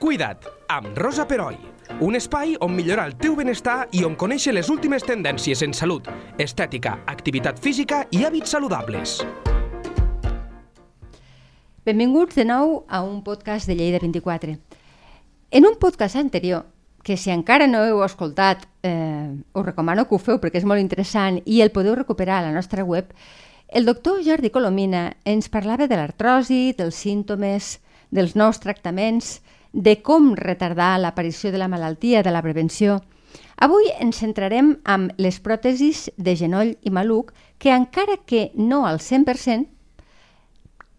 Cuida't, amb Rosa Peroi. Un espai on millorar el teu benestar i on conèixer les últimes tendències en salut, estètica, activitat física i hàbits saludables. Benvinguts de nou a un podcast de Lleida 24. En un podcast anterior, que si encara no heu escoltat, eh, us recomano que ho feu perquè és molt interessant i el podeu recuperar a la nostra web, el doctor Jordi Colomina ens parlava de l'artrosi, dels símptomes, dels nous tractaments, de com retardar l'aparició de la malaltia, de la prevenció. Avui ens centrarem amb les pròtesis de genoll i maluc, que encara que no al 100%,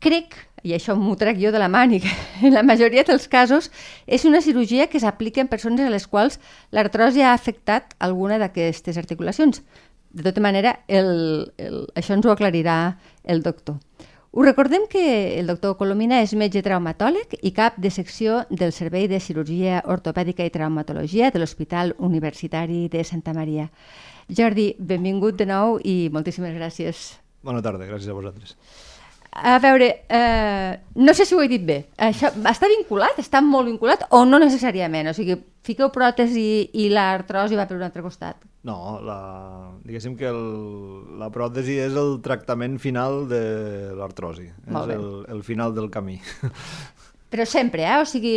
crec, i això m'ho trec jo de la màniga, en la majoria dels casos és una cirurgia que s'aplica en persones a les quals l'artrosi ha afectat alguna d'aquestes articulacions. De tota manera, el, el, això ens ho aclarirà el doctor. Us recordem que el doctor Colomina és metge traumatòleg i cap de secció del Servei de Cirurgia Ortopèdica i Traumatologia de l'Hospital Universitari de Santa Maria. Jordi, benvingut de nou i moltíssimes gràcies. Bona tarda, gràcies a vosaltres. A veure, eh, no sé si ho he dit bé. Això està vinculat? Està molt vinculat o no necessàriament? O sigui, fiqueu pròtesi i l'artrosi va per un altre costat. No, la, diguéssim que el, la pròtesi és el tractament final de l'artrosi. És el, el final del camí. Però sempre, eh? O sigui,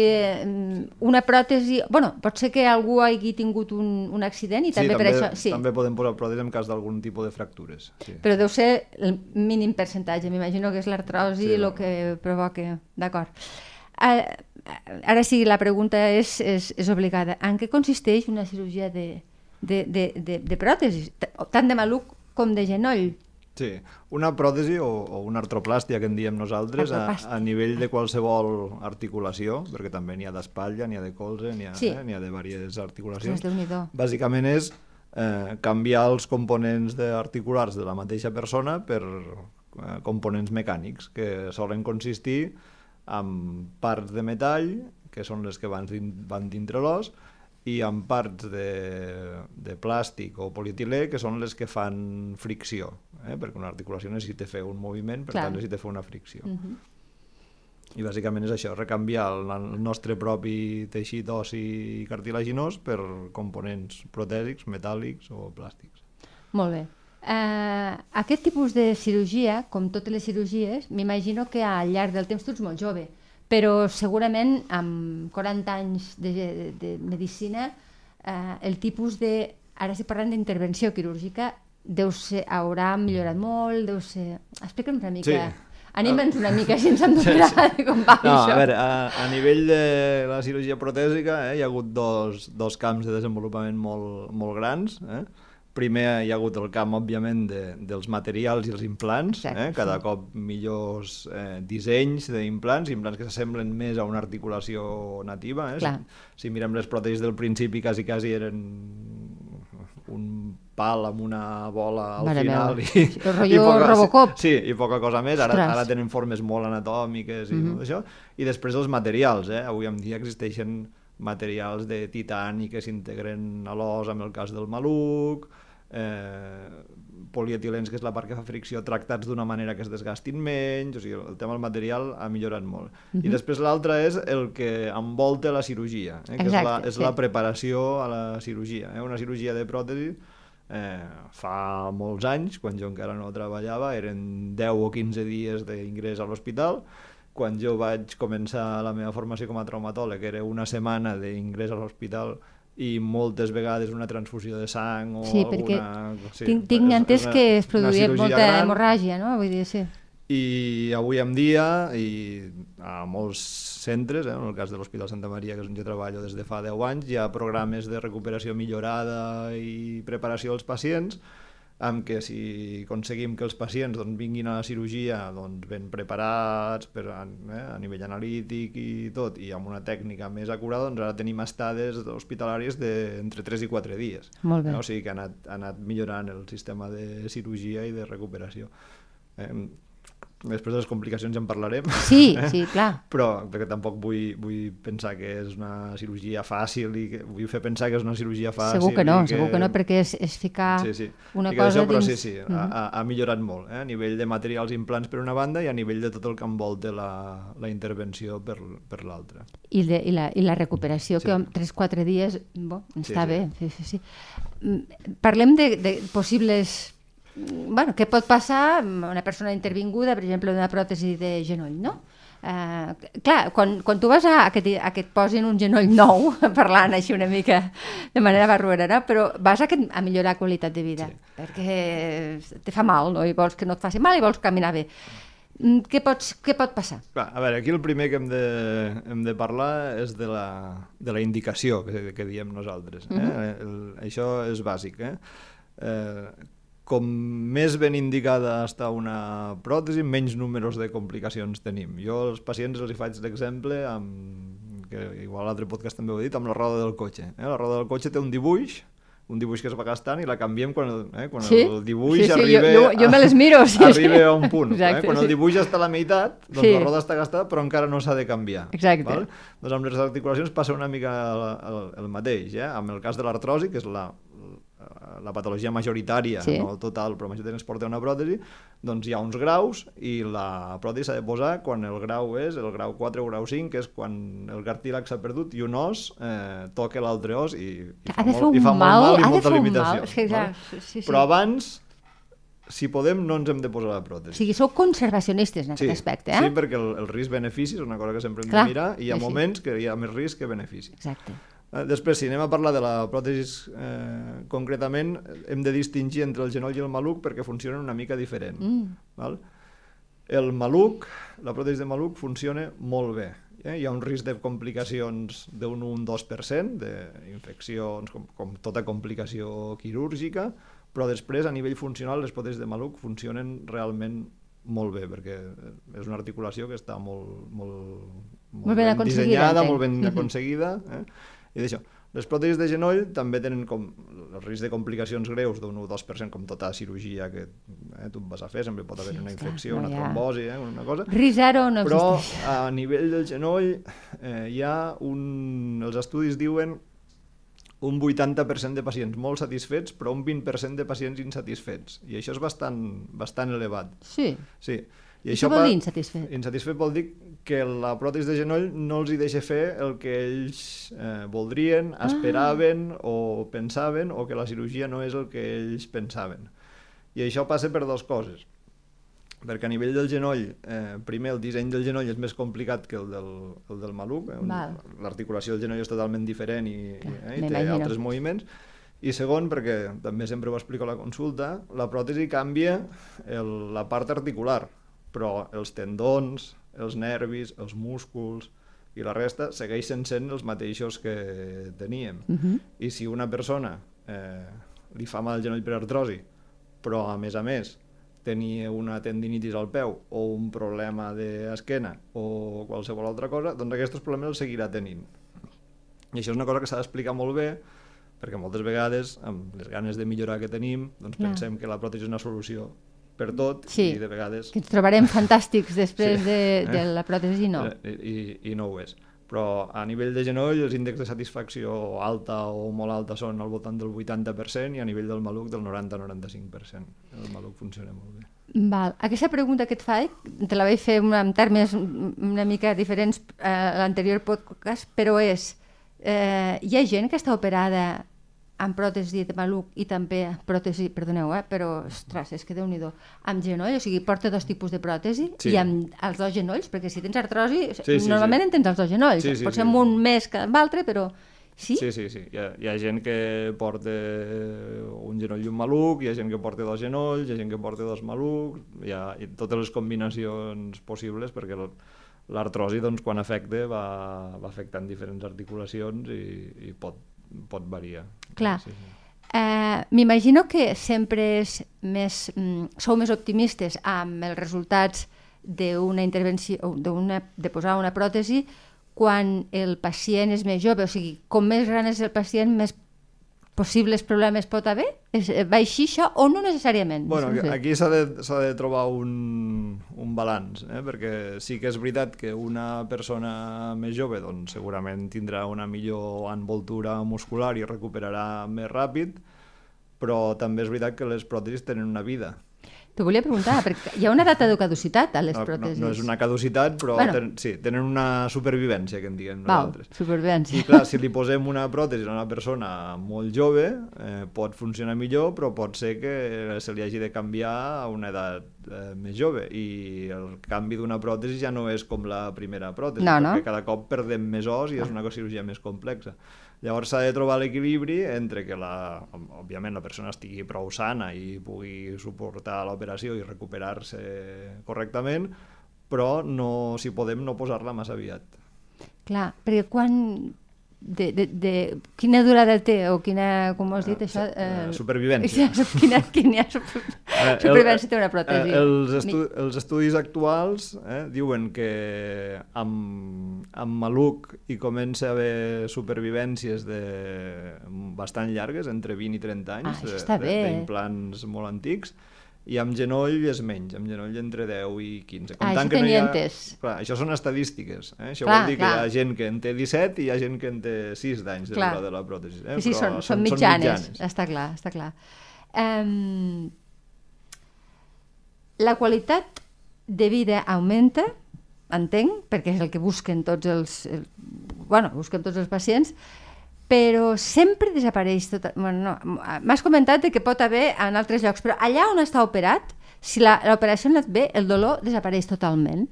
mm, una pròtesi... bueno, pot ser que algú hagi tingut un, un accident i sí, també, també per això... Sí, també podem posar pròtesi en cas d'algun tipus de fractures. Sí. Però deu ser el mínim percentatge. M'imagino que és l'artrosi sí, el que provoca. D'acord. Uh, ara sí, la pregunta és, és, és obligada. En què consisteix una cirurgia de, de, de, de, de pròtesi, tant de maluc com de genoll? Sí, una pròtesi o, o una artroplàstia que en diem nosaltres a, a nivell de qualsevol articulació, perquè també n'hi ha d'espatlla, n'hi ha de colze, n'hi ha, sí. eh, ha de diverses articulacions. Sí, Bàsicament és eh, canviar els components articulars de la mateixa persona per eh, components mecànics, que solen consistir en parts de metall, que són les que van, van dintre l'os, i amb parts de, de plàstic o polietilè que són les que fan fricció, eh? perquè una articulació necessita fer un moviment, per Clar. tant necessita fer una fricció. Uh mhm. -huh. I bàsicament és això, recanviar el, el nostre propi teixit ossi cartilaginós per components protèsics, metàl·lics o plàstics. Molt bé. Uh, aquest tipus de cirurgia, com totes les cirurgies, m'imagino que al llarg del temps tu ets molt jove però segurament amb 40 anys de, de, de medicina eh, el tipus de, ara estic parlant d'intervenció quirúrgica, deu ser, haurà millorat molt, deu ser... Explica'm una mica... Sí. Anima'ns una mica si ens hem d'operar sí, sí. com va no, això. A veure, a, a nivell de la cirurgia protèsica eh, hi ha hagut dos, dos camps de desenvolupament molt, molt grans. Eh? Primer hi ha hagut el camp, òbviament, de, dels materials i els implants, Exacte, eh? cada sí. cop millors eh, dissenys d'implants, implants que s'assemblen més a una articulació nativa. Eh? Si, si mirem les pròtesis del principi, quasi, quasi eren un pal amb una bola al Mare final i, i poca, Robocop. Sí, i poca cosa més. Ara, ara tenen formes molt anatòmiques i mm -hmm. tot això. I després els materials. Eh? Avui en dia existeixen materials de titani que s'integren a l'os, en el cas del maluc, eh, polietilens, que és la part que fa fricció, tractats d'una manera que es desgastin menys, o sigui, el tema del material ha millorat molt. Uh -huh. I mhm. després l'altre és el que envolta la cirurgia, eh, que Exacte, és, la, és sí. la preparació a la cirurgia. Eh? Una cirurgia de pròtesi eh, fa molts anys, quan jo encara no treballava, eren 10 o 15 dies d'ingrés a l'hospital, quan jo vaig començar la meva formació com a traumatòleg, era una setmana d'ingrés a l'hospital i moltes vegades una transfusió de sang o sí, alguna... Sí, tinc, tinc entès que es produïa molta gran. hemorràgia, no? Vull dir, sí. I avui en dia, i a molts centres, eh, en el cas de l'Hospital Santa Maria, que és on jo treballo des de fa 10 anys, hi ha programes de recuperació millorada i preparació als pacients, amb què si aconseguim que els pacients doncs, vinguin a la cirurgia doncs, ben preparats per, eh, a nivell analític i tot, i amb una tècnica més acurada, doncs ara tenim estades hospitalàries d'entre 3 i 4 dies. Molt bé. Eh? O sigui que ha anat, ha anat millorant el sistema de cirurgia i de recuperació. Eh, Després de les complicacions ja en parlarem. Sí, sí, clar. Però perquè tampoc vull, vull pensar que és una cirurgia fàcil i que vull fer pensar que és una cirurgia fàcil. Segur que no, que... segur que no, perquè és, és ficar sí, sí. una I cosa això, però dins... sí, sí, mm -hmm. ha, ha millorat molt, eh? a nivell de materials implants per una banda i a nivell de tot el que envolta la, la intervenció per, per l'altra. I, de, i, la, I la recuperació, sí. que en 3-4 dies, bo, està sí, bé. Sí, sí, sí. Mm, parlem de, de possibles bueno, què pot passar amb una persona intervinguda, per exemple, d'una pròtesi de genoll, no? Uh, clar, quan, quan tu vas a, a, que, a que et posin un genoll nou, parlant així una mica de manera barruera, però vas a, que, a millorar qualitat de vida, sí. perquè te fa mal, no? i vols que no et faci mal i vols caminar bé. Mm, què, pots, què pot passar? Clar, a veure, aquí el primer que hem de, hem de parlar és de la, de la indicació que, que diem nosaltres. Eh? Mm -hmm. el, això és bàsic. Eh? Eh, com més ben indicada està una pròtesi, menys números de complicacions tenim. Jo als pacients els hi faig l'exemple amb que igual l'altre podcast també ho he dit, amb la roda del cotxe. Eh? La roda del cotxe té un dibuix, un dibuix que es va gastant i la canviem quan el, eh? quan sí? el dibuix sí, sí, arriba... Jo, jo, jo me les miro, sí, arriba sí. a un punt. Exacte, eh? Quan sí. el dibuix està a la meitat, doncs sí. la roda està gastada però encara no s'ha de canviar. Exacte. Val? Doncs amb les articulacions passa una mica el, el, el mateix. Eh? Amb el cas de l'artrosi, que és la, la patologia majoritària, sí. no el total, però majoritària es porta una pròtesi, doncs hi ha uns graus i la pròtesi s'ha de posar quan el grau és el grau 4 o grau 5, que és quan el cartílag s'ha perdut i un os eh, toca l'altre os i, i, fa, molt, i fa mal, molt mal i molta limitació. Sí, ja, sí, sí. Però abans si podem, no ens hem de posar la pròtesi. O sigui, sou conservacionistes en aquest sí, aspecte, eh? Sí, perquè el, el risc-benefici és una cosa que sempre hem Clar, de mirar i hi ha sí, moments que hi ha més risc que benefici. Exacte. Eh, després, si anem a parlar de la pròtesi eh, concretament, hem de distingir entre el genoll i el maluc perquè funcionen una mica diferent. Mm. Val? El maluc, la pròtesi de maluc funciona molt bé. Eh? Hi ha un risc de complicacions d'un 1-2% d'infeccions, com, com tota complicació quirúrgica, però després, a nivell funcional, les pròtesis de maluc funcionen realment molt bé, perquè és una articulació que està molt, molt, molt, molt ben, ben dissenyada, molt ben aconseguida, eh? I d'això, les pròtesis de genoll també tenen com el risc de complicacions greus d'un 1-2%, com tota cirurgia que eh, tu vas a fer, sempre pot haver sí, una infecció, no una trombosi, eh, una cosa. Risc zero no Però a nivell del genoll eh, hi ha un... Els estudis diuen un 80% de pacients molt satisfets, però un 20% de pacients insatisfets. I això és bastant, bastant elevat. Sí. Sí. I això, això vol dir insatisfet? Insatisfet vol dir que la pròtesi de genoll no els hi deixa fer el que ells eh, voldrien, ah. esperaven ah. o pensaven, o que la cirurgia no és el que ells pensaven. I això passa per dues coses. Perquè a nivell del genoll, eh, primer el disseny del genoll és més complicat que el del, el del maluc. Eh, L'articulació del genoll és totalment diferent i, eh, i té altres moviments. I segon, perquè també sempre ho explico a la consulta, la pròtesi canvia el, la part articular però els tendons, els nervis, els músculs i la resta segueixen sent els mateixos que teníem. Uh mhm. -huh. I si una persona eh, li fa mal el genoll per artrosi, però a més a més tenia una tendinitis al peu o un problema d'esquena o qualsevol altra cosa, doncs aquests problemes els seguirà tenint. I això és una cosa que s'ha d'explicar molt bé perquè moltes vegades, amb les ganes de millorar que tenim, doncs Clar. pensem que la pròtesi és una solució per tot sí, i de vegades... que ens trobarem fantàstics després sí. de, de la pròtesi, no. I, i, I no ho és. Però a nivell de genoll els índexs de satisfacció alta o molt alta són al voltant del 80% i a nivell del maluc del 90-95%. El maluc funciona molt bé. Val. Aquesta pregunta que et faig, te la vaig fer en termes una mica diferents a l'anterior podcast, però és, eh, hi ha gent que està operada amb pròtesi de maluc i també pròtesi, perdoneu, eh, però, ostres, és que déu nhi amb genoll, o sigui, porta dos tipus de pròtesi sí. i amb els dos genolls, perquè si tens artrosi, sí, sí, normalment sí. en tens els dos genolls, sí, sí, pot ser sí. un més que amb l'altre, però... Sí? Sí, sí, sí. Hi ha, hi ha gent que porta un genoll i un maluc, hi ha gent que porta dos genolls, hi ha gent que porta dos malucs, hi ha totes les combinacions possibles perquè l'artrosi, doncs, quan afecta, va, va afectant diferents articulacions i, i pot pot variar. Clar. Sí, sí. Eh, M'imagino que sempre és més, mm, sou més optimistes amb els resultats d'una intervenció, de posar una pròtesi quan el pacient és més jove, o sigui, com més gran és el pacient, més possibles problemes pot haver? És, eh, va així això o no necessàriament? Bueno, no sé. aquí s'ha de, de trobar un, un balanç, eh? perquè sí que és veritat que una persona més jove doncs, segurament tindrà una millor envoltura muscular i recuperarà més ràpid, però també és veritat que les pròtesis tenen una vida T'ho volia preguntar, perquè hi ha una data de caducitat a les no, pròtesis. No, no és una caducitat, però bueno. ten, sí, tenen una supervivència, que en diguem Val, nosaltres. supervivència. I clar, si li posem una pròtesi a una persona molt jove, eh, pot funcionar millor, però pot ser que se li hagi de canviar a una edat eh, més jove. I el canvi d'una pròtesi ja no és com la primera pròtesi, no, no. perquè cada cop perdem més os i és una cirurgia més complexa. Llavors s'ha de trobar l'equilibri entre que, la, òbviament, la persona estigui prou sana i pugui suportar l'operació i recuperar-se correctament, però no, si podem no posar-la massa aviat. Clar, perquè quan de, de, de quina durada té o quina, com has dit uh, això? Uh, supervivència. Quina, quina super, uh, supervivència té una pròtesi? Uh, els, estu els estudis actuals eh, diuen que amb, amb maluc hi comença a haver supervivències de bastant llargues, entre 20 i 30 anys, ah, d'implants molt antics, i amb genoll és menys, amb genoll entre 10 i 15. ah, això que no hi ha... Clar, això són estadístiques. Eh? Això clar, vol dir clar. que hi ha gent que en té 17 i hi ha gent que en té 6 d'anys de de la pròtesi. Eh? Sí, Però són, són, són mitjanes. són mitjanes. Està clar, està clar. Um, la qualitat de vida augmenta, entenc, perquè és el que busquen tots els... El, bueno, busquen tots els pacients, però sempre desapareix tot... Bueno, no, M'has comentat que pot haver en altres llocs, però allà on està operat, si l'operació ha anat bé, el dolor desapareix totalment?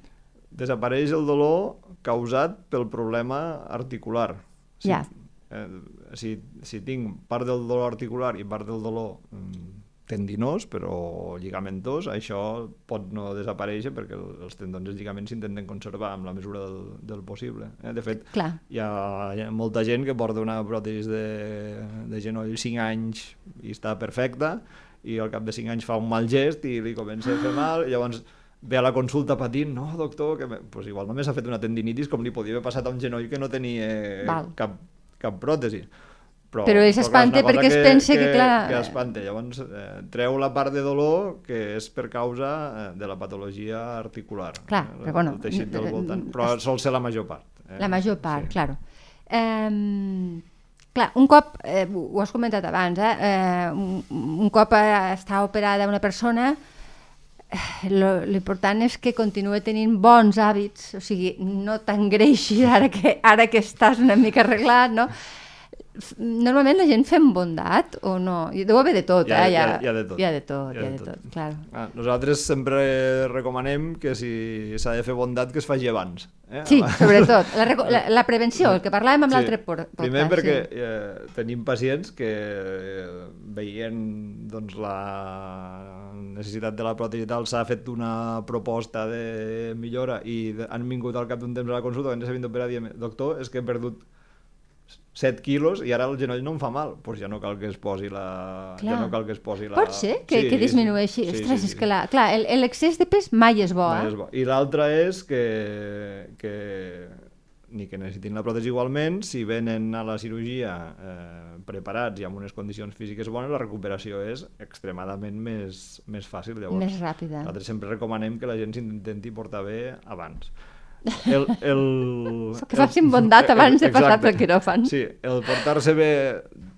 Desapareix el dolor causat pel problema articular. Si, ja. Eh, si, si tinc part del dolor articular i part del dolor mm, tendinós, però lligamentós, això pot no desaparèixer perquè els tendons i els lligaments s'intenten conservar amb la mesura del, del possible. Eh? De fet, Clar. Hi, ha, hi ha molta gent que porta una pròtesi de, de genoll 5 anys i està perfecta, i al cap de 5 anys fa un mal gest i li comença a fer mal, i llavors ve a la consulta patint, no, doctor, que pues igual només ha fet una tendinitis com li podia haver passat a un genoll que no tenia Val. cap, cap pròtesi però, però ell s'espanta perquè es pensa que, que, clar... Que espanta. Llavors eh, treu la part de dolor que és per causa eh, de la patologia articular. Clar, eh, però bueno... El teixit del voltant. Però sol ser la major part. Eh? La major part, sí. claro. Eh, clar, un cop, eh, ho has comentat abans, eh, eh, un, un cop està operada una persona, eh, l'important és que continue tenint bons hàbits, o sigui, no t'engreixis ara que, ara que estàs una mica arreglat, no? Normalment la gent fem bondat o no? Deu haver de tot, hi ha, eh? Hi ha, hi ha de tot. Hi ha de tot, hi ha, hi ha de, tot, tot. claro. Ah, nosaltres sempre recomanem que si s'ha de fer bondat que es faci abans. Eh? Sí, sobretot. La, la, la prevenció, el que parlàvem amb sí. l'altre podcast. Primer perquè sí. eh, tenim pacients que veient doncs, la necessitat de la pròtesi tal s'ha fet una proposta de millora i han vingut al cap d'un temps a la consulta, que ens s'havien d'operar i diem, doctor, és que he perdut 7 quilos i ara el genoll no em fa mal, doncs pues ja no cal que es posi la... Clar. Ja no cal que es posi la... Pot ser que, sí, que disminueixi. Sí, Ostres, sí, sí, és que la... clar, l'excés de pes mai és bo. Mai eh? és bo. I l'altre és que, que ni que necessitin la pròtesi igualment, si venen a la cirurgia eh, preparats i amb unes condicions físiques bones, la recuperació és extremadament més, més fàcil. Llavors, més ràpida. Nosaltres sempre recomanem que la gent s'intenti portar bé abans. El, el, que facin bondat abans de passar pel quiròfan. Sí, el portar-se bé...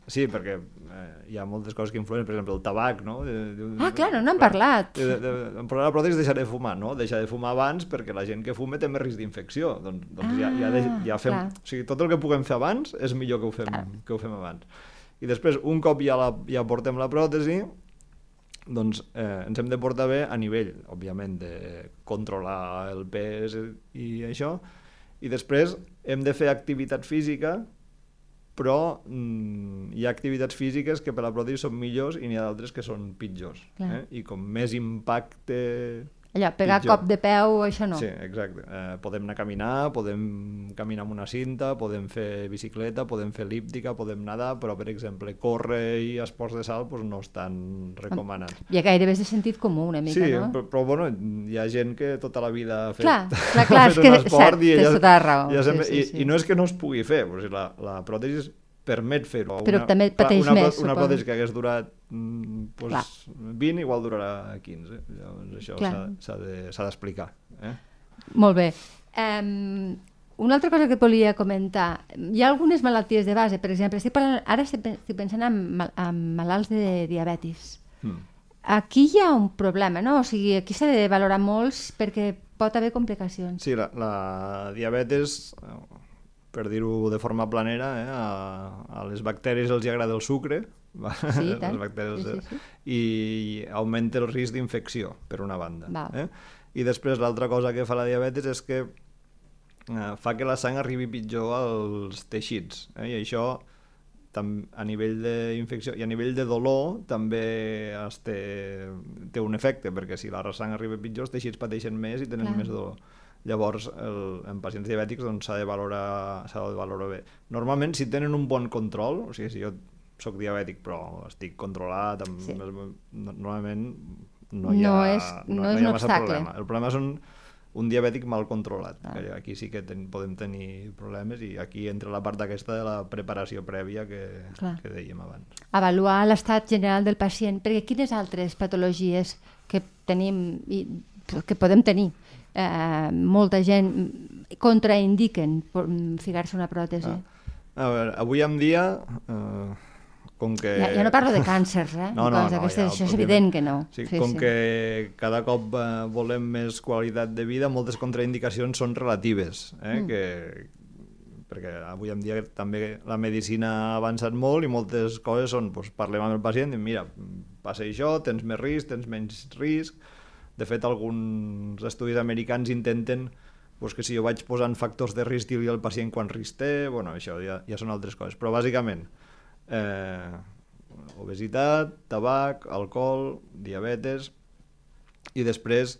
Sí, perquè eh, hi ha moltes coses que influen, per exemple, el tabac, no? De, de, ah, clar, no n'hem parlat. De, de, de, el de pròtesi és deixar de fumar, no? Deixar de fumar abans perquè la gent que fume té més risc d'infecció. Doncs, doncs ah, ja, ja, de, ja fem... Clar. O sigui, tot el que puguem fer abans és millor que ho fem, clar. que ho fem abans. I després, un cop ja, la, ja portem la pròtesi, doncs eh, ens hem de portar bé a nivell, òbviament, de controlar el pes i això, i després hem de fer activitat física, però mm, hi ha activitats físiques que per la pròtesi són millors i n'hi ha d'altres que són pitjors. Eh? I com més impacte allò, pegar pitjor. cop de peu, això no. Sí, exacte. Eh, podem anar a caminar, podem caminar amb una cinta, podem fer bicicleta, podem fer elíptica, podem nedar, però, per exemple, córrer i esports de salt doncs, no estan recomanats. I gairebé és de sentit comú, una mica, sí, no? Sí, però, però, bueno, hi ha gent que tota la vida ha fet, clar, clar, clar, ha fet un esport cert, i, ella, tota raó. Ja sempre, sí, sí, i, sí. i no és que no es pugui fer, però si la, la pròtesi permet fer-ho. Però una, també pateix una, més, Una pròtesi que hagués durat mm, pues, 20 igual durarà 15. Llavors això Clar. s'ha s'ha de- d'explicar. Eh? Molt bé. Um, una altra cosa que et volia comentar. Hi ha algunes malalties de base, per exemple, estic parlant, ara estic pe- estic pensant en, mal- en malalts de diabetis. Mm. Aquí hi ha un problema, no? O sigui, aquí s'ha de valorar molts perquè pot haver complicacions. Sí, la, la diabetes, per dir-ho de forma planera, eh, a, a les bacteris els hi agrada el sucre? Sí, i tant. les bacteris, Sí, eh, sí, sí. i augmenta el risc d'infecció, per una banda. Val. Eh? I després l'altra cosa que fa la diabetes és que eh, fa que la sang arribi pitjor als teixits, eh? i això tam, a nivell d'infecció i a nivell de dolor també es té, té un efecte, perquè si la sang arriba pitjor els teixits pateixen més i tenen Clar. més dolor. Llavors, el, en pacients diabètics doncs, s'ha de, valorar, s'ha de valorar bé. Normalment, si tenen un bon control, o sigui, si jo sóc diabètic però estic controlat, amb, Sí. normalment no hi ha, No és- no és hi un ha massa obstacle. problema. El problema són un diabètic mal controlat. Ah. Que aquí sí que ten, podem tenir problemes i aquí entra la part aquesta de la preparació prèvia que, Clar. que dèiem abans. Avaluar l'estat general del pacient, perquè quines altres patologies que tenim i que podem tenir eh, molta gent contraindiquen ficar-se una pròtesi. Ah. A veure, avui en dia, eh, com que... Ja, ja no parlo de càncers, eh? No, no, no, aquestes, ja, això és evident que no. Sí, com que cada cop eh, volem més qualitat de vida, moltes contraindicacions són relatives, eh? Mm. que, perquè avui en dia també la medicina ha avançat molt i moltes coses són, doncs, parlem amb el pacient i mira, passa això, tens més risc, tens menys risc. De fet, alguns estudis americans intenten doncs, que si jo vaig posant factors de risc dir al pacient quan risc té, bueno, això ja, ja són altres coses. Però bàsicament, eh, obesitat, tabac, alcohol, diabetes i després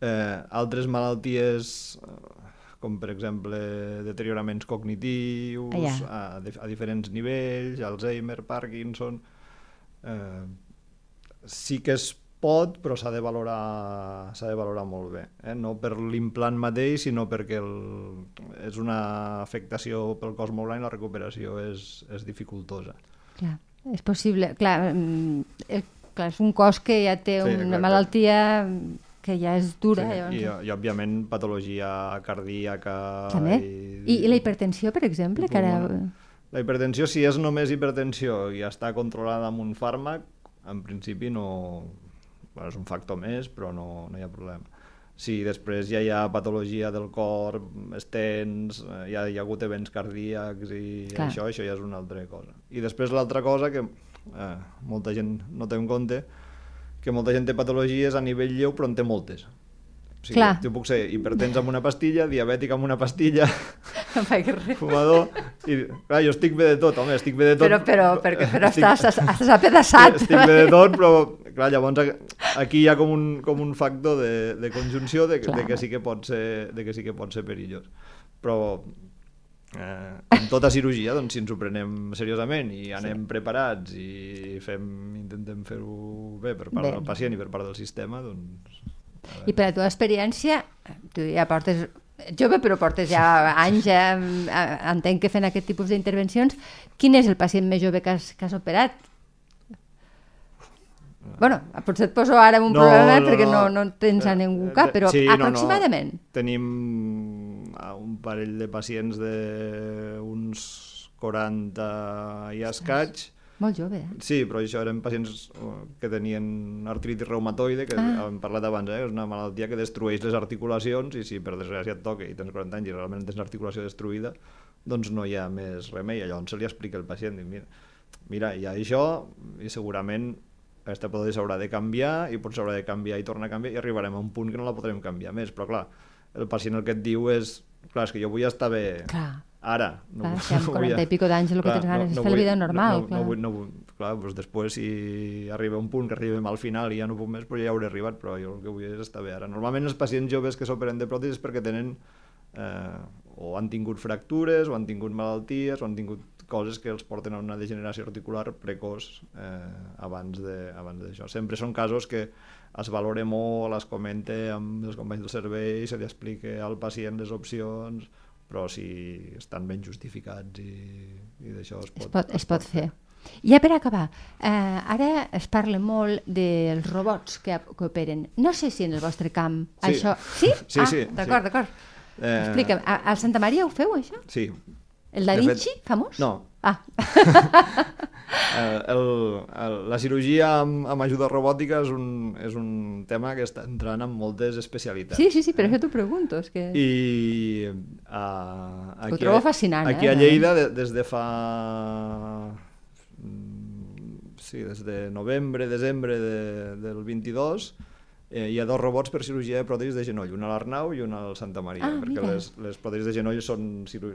eh, altres malalties eh, com per exemple deterioraments cognitius Ah, ja. a, a diferents nivells, Alzheimer, Parkinson eh, sí que es pot però s'ha de valorar s'ha de valorar molt bé eh? no per l'implant mateix sinó perquè el, és una afectació pel cos molt gran i la recuperació és, és dificultosa Clar, és possible. Clar, mm, el, clar, és un cos que ja té Sí, una clar, clar. malaltia que ja és dura. Sí, llavors... i, I, òbviament, patologia cardíaca... També? I, I la hipertensió, per exemple, que ara... La hipertensió, si és només hipertensió i està controlada amb un fàrmac, en principi no... Bueno, és un factor més, però no, no hi ha problema. Si després ja hi ha patologia del cor, estens, eh, ja hi ha hagut events cardíacs i Clar. això, això ja és una altra cosa. I després l'altra cosa que eh, molta gent no té en compte, que molta gent té patologies a nivell lleu però en té moltes. O sigui, Clar. jo puc ser hipertens amb una pastilla, diabètic amb una pastilla, fumador, i clar, jo estic bé de tot, home, estic bé de tot. Però, però, perquè, però Estic- estàs, estàs apedaçat. Estic bé de tot, però clar, llavors aquí hi ha com un, com un factor de, de conjunció de, Clar. de, que sí que pot ser, de que sí que pot ser perillós. Però eh, com tota cirurgia, doncs, si ens ho prenem seriosament i anem preparats i fem, intentem fer-ho bé per part Bé. del pacient i per part del sistema, doncs... I per la teva experiència, tu ja portes jove, però portes ja anys, ja, eh, entenc que fent aquest tipus d'intervencions. Quin és el pacient més jove que has, que has operat? Bueno, potser et poso ara en un problema perquè no, no tens a ningú Eh, cap, però sí, no, no. aproximadament. Tenim un parell de pacients d'uns 40 i escaig. Molt jove, eh? Sí, però això eren pacients eh, que tenien artritis reumatoide, que Ah. hem parlat abans, eh? és una malaltia que destrueix les articulacions i si per desgràcia et toca i tens 40 anys i realment tens l'articulació destruïda, doncs no hi ha més remei. I Llavors se li explica al pacient, dic, mira, mira, hi ha això i segurament aquesta patologia s'haurà de canviar i potser s'haurà de canviar i tornar a canviar i arribarem a un punt que no la podrem canviar més. Però clar, el pacient el que et diu és clar, és que jo vull estar bé Clar. ara. Clar, si amb no vull- 40 i pico d'anys el que tens ganes és fer la vida normal, No, no, clar. no, vull, no vull, clar, doncs després si arriba un punt que arribem al final i ja no puc més, però ja hauré arribat, però jo el que vull és estar bé ara. Normalment els pacients joves que s'operen de pròtesis és perquè tenen eh, o han tingut fractures, o han tingut malalties, o han tingut coses que els porten a una degeneració articular precoç eh, abans d'això. Sempre són casos que es valora molt, es comente amb els companys del servei, se li explica al pacient les opcions, però si estan ben justificats i, i d'això es pot, es pot, es pot fer. Ja per acabar, eh, ara es parla molt dels robots que, que operen. No sé si en el vostre camp sí. això... Sí? Sí, ah, sí. D'acord, sí. d'acord. Eh... Explica'm, a, al Santa Maria ho feu, això? Sí. El Da Vinci, fet... famós? No. Ah. el, el, el, la cirurgia amb, amb ajuda robòtica és un, és un tema que està entrant en moltes especialitats. Sí, sí, sí, per això t'ho pregunto. És que... I uh, aquí, ho trobo fascinant, aquí eh? a Lleida, de, des de fa sí, des de novembre, desembre de, del 22, eh, hi ha dos robots per cirurgia de pròtesis de genoll, un a l'Arnau i un al Santa Maria, ah, perquè mira. les, les pròtesis de genoll són, ciru...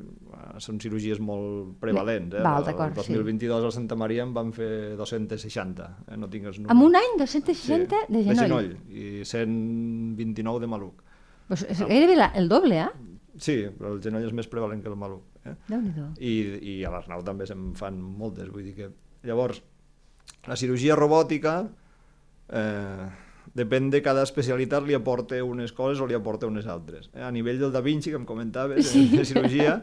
són cirurgies molt prevalents. Eh? Val, el 2022 sí. al Santa Maria en van fer 260, eh? no tinc els números. En un any 260 sí, de genoll? De genoll, i 129 de maluc. Pues és gairebé la, el doble, eh? Sí, però el genoll és més prevalent que el maluc. Eh? I, I a l'Arnau també se'n fan moltes, vull dir que... Llavors, la cirurgia robòtica eh, depèn de cada especialitat li aporta unes coses o li aporta unes altres. Eh? A nivell del Da Vinci, que em comentaves, sí. de cirurgia,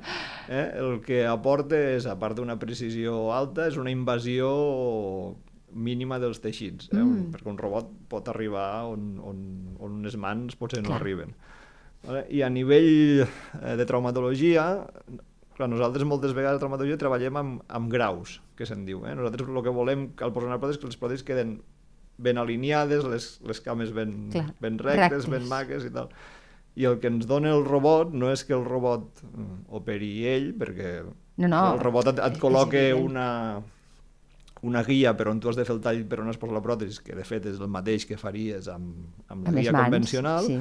eh? el que aporta és, a part d'una precisió alta, és una invasió mínima dels teixits, eh? mm. perquè un robot pot arribar on, on, on unes mans potser no Clar. arriben. Vale? I a nivell eh, de traumatologia, clar, nosaltres moltes vegades a traumatologia treballem amb, amb graus, que se'n diu. Eh? Nosaltres el que volem al posar una pròtesi és que les pròtesis queden ben alineades, les, les cames ben, Clar, ben rectes, rectes. ben maques i tal. I el que ens dona el robot no és que el robot mm, operi ell, perquè No, no, el robot et, et col·loca evident. una, una guia per on tu has de fer el tall per on has posat la pròtesi, que de fet és el mateix que faries amb, amb la Amb guia mans, convencional, sí.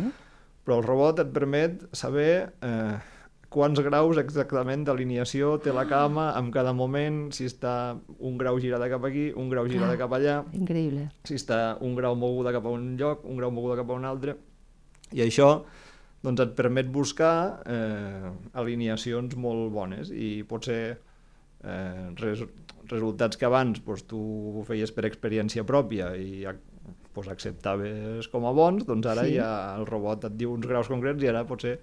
però el robot et permet saber eh, quants graus exactament d'alineació té la cama en cada moment, si està un grau girada cap aquí, un grau girada Ah. cap allà, Increïble. si està un grau moguda cap a un lloc, un grau moguda cap a un altre, i això doncs, et permet buscar eh, alineacions molt bones i potser eh, res, resultats que abans doncs, tu ho feies per experiència pròpia i doncs, acceptaves com a bons, doncs ara sí. ja el robot et diu uns graus concrets i ara potser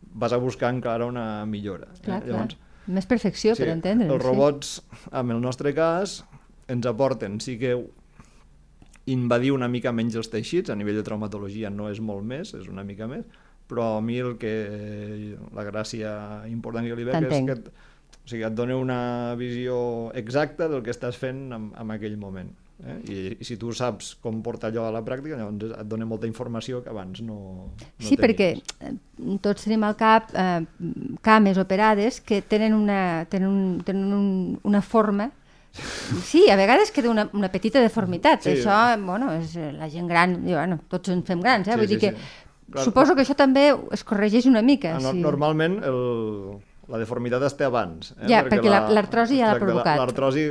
vas a buscar encara una millora. Clar, eh? clar. Més perfecció, per entendre. Els robots, en el nostre cas, ens aporten, sí que invadir una mica menys els teixits, a nivell de traumatologia no és molt més, és una mica més, però a mi el que la gràcia important que li veig és que et, o sigui, et dona una visió exacta del que estàs fent en, en aquell moment. Eh? I, I si tu saps com portar allò a la pràctica, llavors et dona molta informació que abans no, no Sí, perquè eh, tots tenim al cap eh, cames operades que tenen una, tenen un, tenen un, una forma Sí, a vegades queda una, una petita deformitat. Sí. Això, bueno, és eh, la gent gran, diu, bueno, tots ens fem grans, eh? Sí, Vull dir sí, que sí. Clar, suposo que això també es corregeix una mica. Ah, no, sí. Normalment el, la deformitat es té abans. Eh? Ja, perquè la- l'artrosi ja l'ha la- provocat. L'artrosi,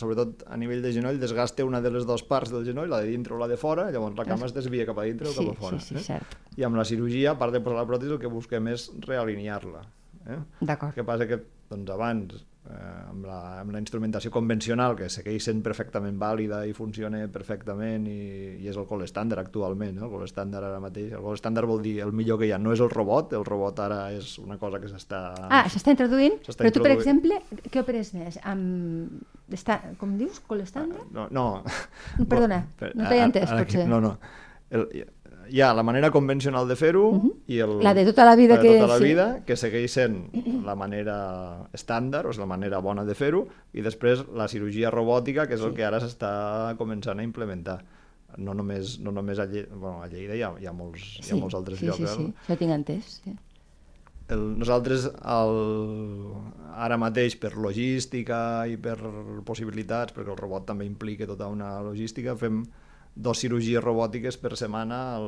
sobretot a nivell de genoll, desgasta una de les dues parts del genoll, la de dintre o la de fora, llavors la cama es desvia cap a dintre o Sí, cap a fora. sí, sí, eh? cert. I amb la cirurgia, a part de posar la pròtesi, el que busquem és realinear-la. Eh? D'acord. Que passa que doncs, abans, eh, amb, la, amb la instrumentació convencional, que segueix sent perfectament vàlida i funciona perfectament i, i és el col estàndard actualment, eh? el col estàndard ara mateix, el col estàndard vol dir el millor que hi ha, no és el robot, el robot ara és una cosa que s'està... Ah, s'està introduint, però tu, per introduint. exemple, què operes més? Amb... Està, com dius, colestàndard? No, no. Perdona, Per- no t'he entès, potser. No, no. El, hi ha la manera convencional de fer-ho i el, La de tota la vida la que- tota la sí. vida, que segueix sent la manera estàndard, o és la manera bona de fer-ho, i després la cirurgia robòtica, que és el que ara s'està començant a implementar. No només, no només a, Lleida, bueno, a Lleida hi ha, hi ha, molts, hi ha molts altres sí, llocs. Sí, eh? sí, això tinc entès. Sí. el, nosaltres el, ara mateix per logística i per possibilitats, perquè el robot també implica tota una logística, fem dos cirurgies robòtiques per setmana al,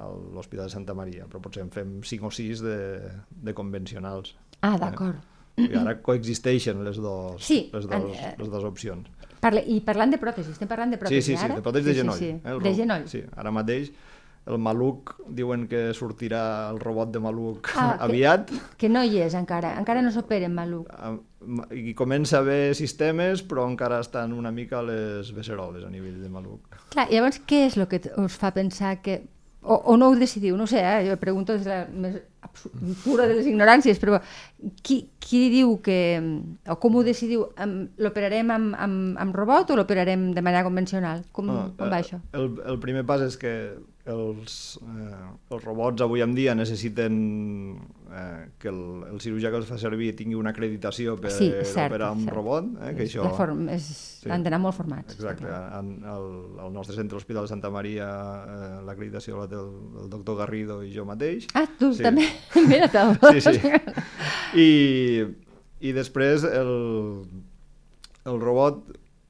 a l'Hospital de Santa Maria, però potser en fem cinc o sis de, de convencionals. Ah, d'acord. I ara coexisteixen les dos, Sí, les en- dos, les dues opcions. Parla, I parlant de pròtesis, estem parlant de Sí, pròtesis sí, sí, ara? de pròtesis de genoll. Sí, eh, sí, el de genoll. Sí, ara mateix el maluc, diuen que sortirà el robot de maluc Ah, que- aviat, Que no hi és encara, encara no s'opera en maluc. Ah, i comença a haver sistemes, però encara estan una mica les beceroles a nivell de maluc. Clar, llavors, què és el que us fa pensar que... O, o no ho decidiu, no ho sé, eh? jo pregunto des de la més pura de les ignoràncies, però qui, qui diu que, o com ho decidiu, l'operarem amb, amb, amb robot o l'operarem de manera convencional? Com, no, com va eh, això? El, el primer pas és que els, eh, els robots avui en dia necessiten eh, que el, el cirurgià que els fa servir tingui una acreditació per sí, cert, operar un cert. robot. Eh, que això... Form, és, sí. Han d'anar molt formats. Exacte. En, el, el nostre centre l'Hospital de Santa Maria eh, l'acreditació la té el, el doctor Garrido i jo mateix. Ah, tu sí. també? Mira te'l. Sí, sí. I, i després el, el robot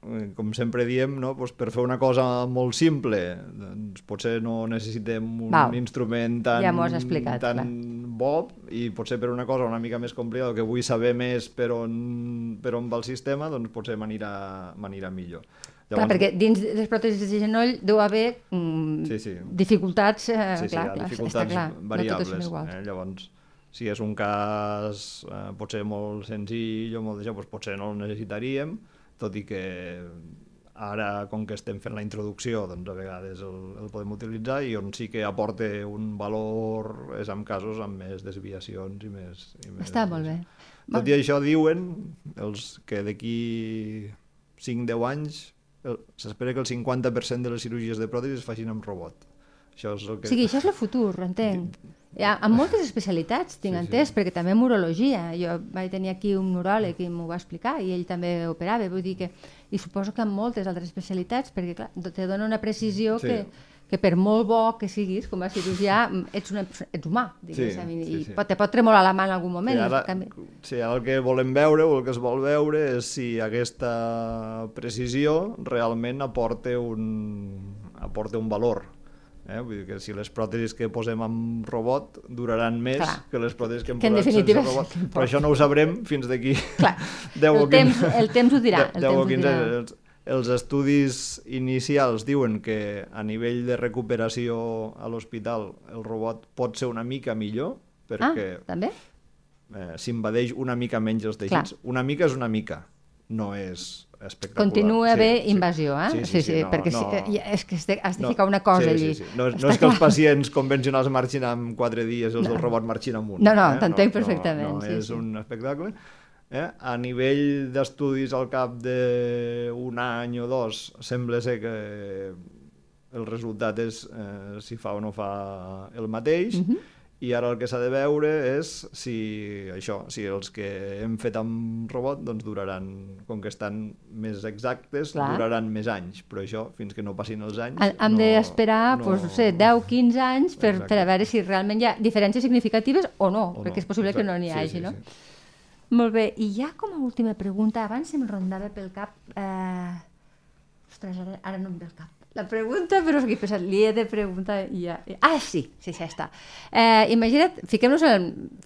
Eh, com sempre diem, no? pues per fer una cosa molt simple, doncs potser no necessitem un Val. instrument tan, ja explicat, tan bo i potser per una cosa una mica més complicada que vull saber més per on, per on va el sistema, doncs potser m'anirà millor. Llavors... Clar, perquè dins les pròtesis de genoll deu haver mm, sí, sí. dificultats, eh, sí, sí, clar, clar, dificultats clar, variables. No eh? Llavors, si és un cas eh, potser molt senzill o molt d'això, doncs potser no el necessitaríem, tot i que ara, com que estem fent la introducció, doncs a vegades el, el podem utilitzar i on sí que aporta un valor és en casos amb més desviacions i més... I més Està molt bé. Tot i això diuen els que d'aquí 5-10 anys s'espera que el 50% de les cirurgies de pròtesis es facin amb robot. Això és el que... O sigui, això és el futur, entenc. Ja, amb moltes especialitats, tinc sí, entès, sí. perquè també urologia. Jo vaig tenir aquí un uròleg i m'ho va explicar, i ell també operava. Vull dir que, I suposo que amb moltes altres especialitats, perquè clar, te dona una precisió sí. que, que per molt bo que siguis com a cirurgià, ets, una, ets humà, digues, sí, sí, i sí. Pot, te pot tremolar la mà en algun moment. Sí, ara, sí, ara el que volem veure, o el que es vol veure, és si aquesta precisió realment aporta un, aporta un valor Eh? Vull dir que si les pròtesis que posem amb robot duraran més Clar. que les pròtesis que hem que posat sense robot. Però això no ho sabrem fins d'aquí 10 o 15... Temps, el temps ho dirà. 10, 10 o 15 els, els estudis inicials diuen que a nivell de recuperació a l'hospital el robot pot ser una mica millor, perquè ah, també? Eh, s'invadeix una mica menys els teixits. Clar. Una mica és una mica, no és espectacular. Continua sí, bé sí. invasió, eh? Sí, sí, sí, sí, sí no, perquè no, sí, és que has de no, ficar una cosa sí, allí. Sí, sí. No, no és que els pacients convencionals marxin en quatre dies i els no. del robot marxin en un. No, no, eh? t'entenc no, perfectament. No, no sí, és sí. un espectacle. Eh? A nivell d'estudis al cap d'un any o dos, sembla ser que el resultat és eh, si fa o no fa el mateix, uh mhm. I ara el que s'ha de veure és si això, si els que hem fet amb robot doncs duraran, com que estan més exactes, Clar. duraran més anys, però això, fins que no passin els anys... Hem no, d'esperar, no... pues, no sé, 10-15 anys per, per a veure si realment hi ha diferències significatives o no, o perquè no. és possible Exacte. que no n'hi hagi, sí, sí, no? Sí. Molt bé, i ja com a última pregunta, abans em rondava pel cap... Eh... Ostres, ara, ara no em ve el cap la pregunta, però he pensat, li he de preguntar i ja... Ah, sí, sí, ja està. Eh, imagina't, fiquem-nos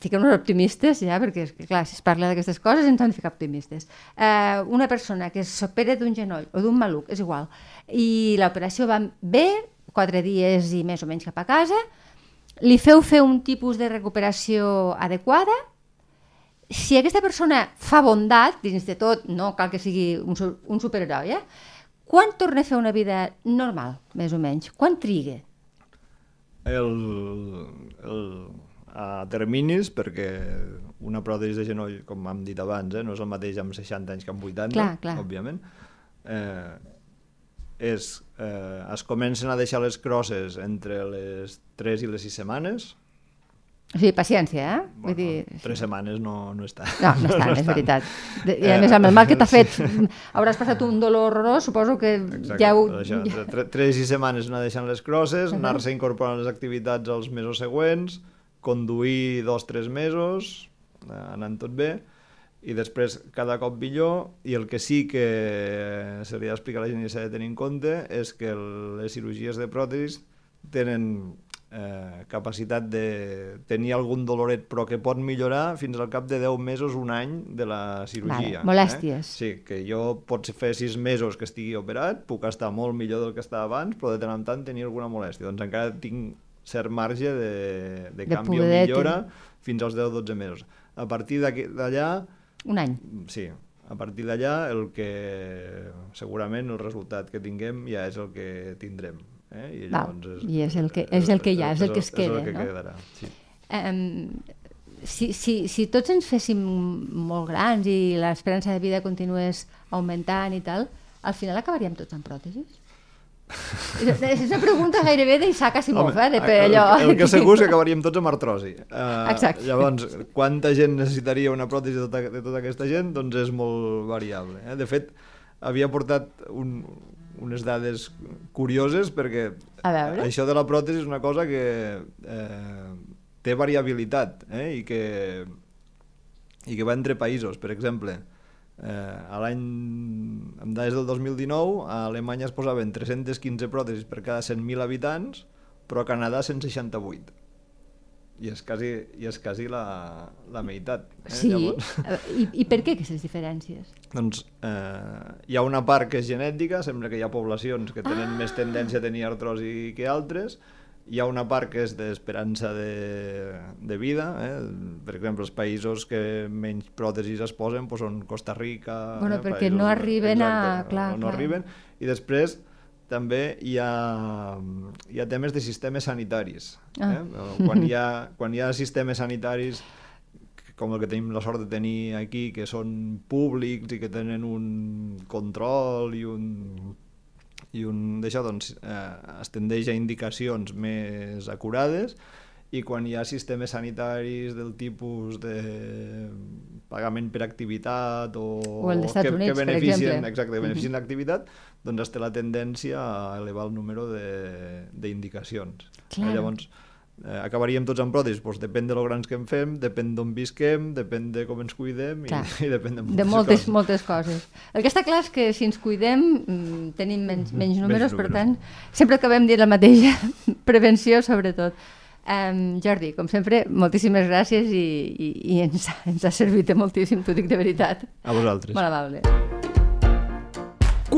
fiquem optimistes, ja, perquè, clar, si es parla d'aquestes coses ens han de ficar optimistes. Eh, una persona que s'opera d'un genoll o d'un maluc, és igual, i l'operació va bé, quatre dies i més o menys cap a casa, li feu fer un tipus de recuperació adequada, si aquesta persona fa bondat, dins de tot, no cal que sigui un, un superheroi, eh? Quan torna a fer una vida normal, més o menys? Quan triga? El, el, a terminis, perquè una pròtesi de genoll, com hem dit abans, eh, no és el mateix amb 60 anys que amb 80, clar, clar. òbviament, eh, és, eh, es comencen a deixar les crosses entre les 3 i les 6 setmanes, o sigui, paciència, eh? Bueno, Vull dir... Tres setmanes no, no està. No, no està, no és veritat. I a més, amb el mal que t'ha fet, hauràs passat un dolor horrorós, suposo que Exacte, ja ho... Això, tres i setmanes anar deixant les crosses, uh -huh. anar-se incorporant les activitats als mesos següents, conduir dos, tres mesos, eh, anant tot bé, i després cada cop millor, i el que sí que se li ha d'explicar a la gent i s'ha de tenir en compte és que les cirurgies de pròtesis tenen eh, capacitat de tenir algun doloret però que pot millorar fins al cap de 10 mesos, un any de la cirurgia. Vale, molèsties. Eh? Sí, que jo pot fer 6 mesos que estigui operat, puc estar molt millor del que estava abans, però de tant en tant tenir alguna molèstia. Doncs encara tinc cert marge de, de, de canvi o millora fins als 10-12 mesos. A partir d'allà... Un any. Sí, a partir d'allà el que segurament el resultat que tinguem ja és el que tindrem. Eh? I, llavors és, I és el que, és el que hi ha, és, és el que es queda. És el que no? quedarà, sí. Eh, si, si, si tots ens féssim molt grans i l'esperança de vida continués augmentant i tal, al final acabaríem tots amb pròtesis? és una pregunta gairebé d'Isaac Asimov, Home, eh? De allò... El, el que segur és que acabaríem tots amb artrosi. Uh, Exacte. Llavors, quanta gent necessitaria una pròtesi de tota, de tota aquesta gent? Doncs és molt variable. Eh? De fet, havia portat un, unes dades curioses perquè això de la pròtesi és una cosa que eh, té variabilitat eh? I, que, i que va entre països. Per exemple, Eh, a l'any, amb dades del 2019, a Alemanya es posaven 315 pròtesis per cada 100.000 habitants, però a Canadà 168. I és quasi, i és quasi la, la meitat. Eh? Sí, Llavors... I, i per què aquestes diferències? Doncs eh, hi ha una part que és genètica, sembla que hi ha poblacions que tenen ah. més tendència a tenir artrosi que altres, hi ha una part que és d'esperança de, de vida, eh? per exemple, els països que menys pròtesis es posen doncs són Costa Rica... Bueno, eh? perquè països, no arriben exacte, a... Clar, no, no clar. arriben. I després també hi ha, hi ha temes de sistemes sanitaris. Ah. Eh? Quan, hi ha, quan hi ha sistemes sanitaris com el que tenim la sort de tenir aquí, que són públics i que tenen un control i un i un d'això doncs, eh, es tendeix a indicacions més acurades i quan hi ha sistemes sanitaris del tipus de pagament per activitat o, o el que, Units, que beneficien, exacte, beneficien uh l'activitat, doncs es té la tendència a elevar el número d'indicacions. Eh, llavors, eh, acabaríem tots amb pròtesis, doncs depèn de lo grans que en fem, depèn d'on visquem, depèn de com ens cuidem i, i depèn de moltes, de moltes coses. moltes coses. El que està clar és que si ens cuidem mm, tenim menys, menys números, menys números, per tant, sempre acabem dient la mateixa, prevenció sobretot. Um, Jordi, com sempre, moltíssimes gràcies i, i, i ens, ens ha servit de moltíssim, t'ho dic de veritat. A vosaltres. Molt amable.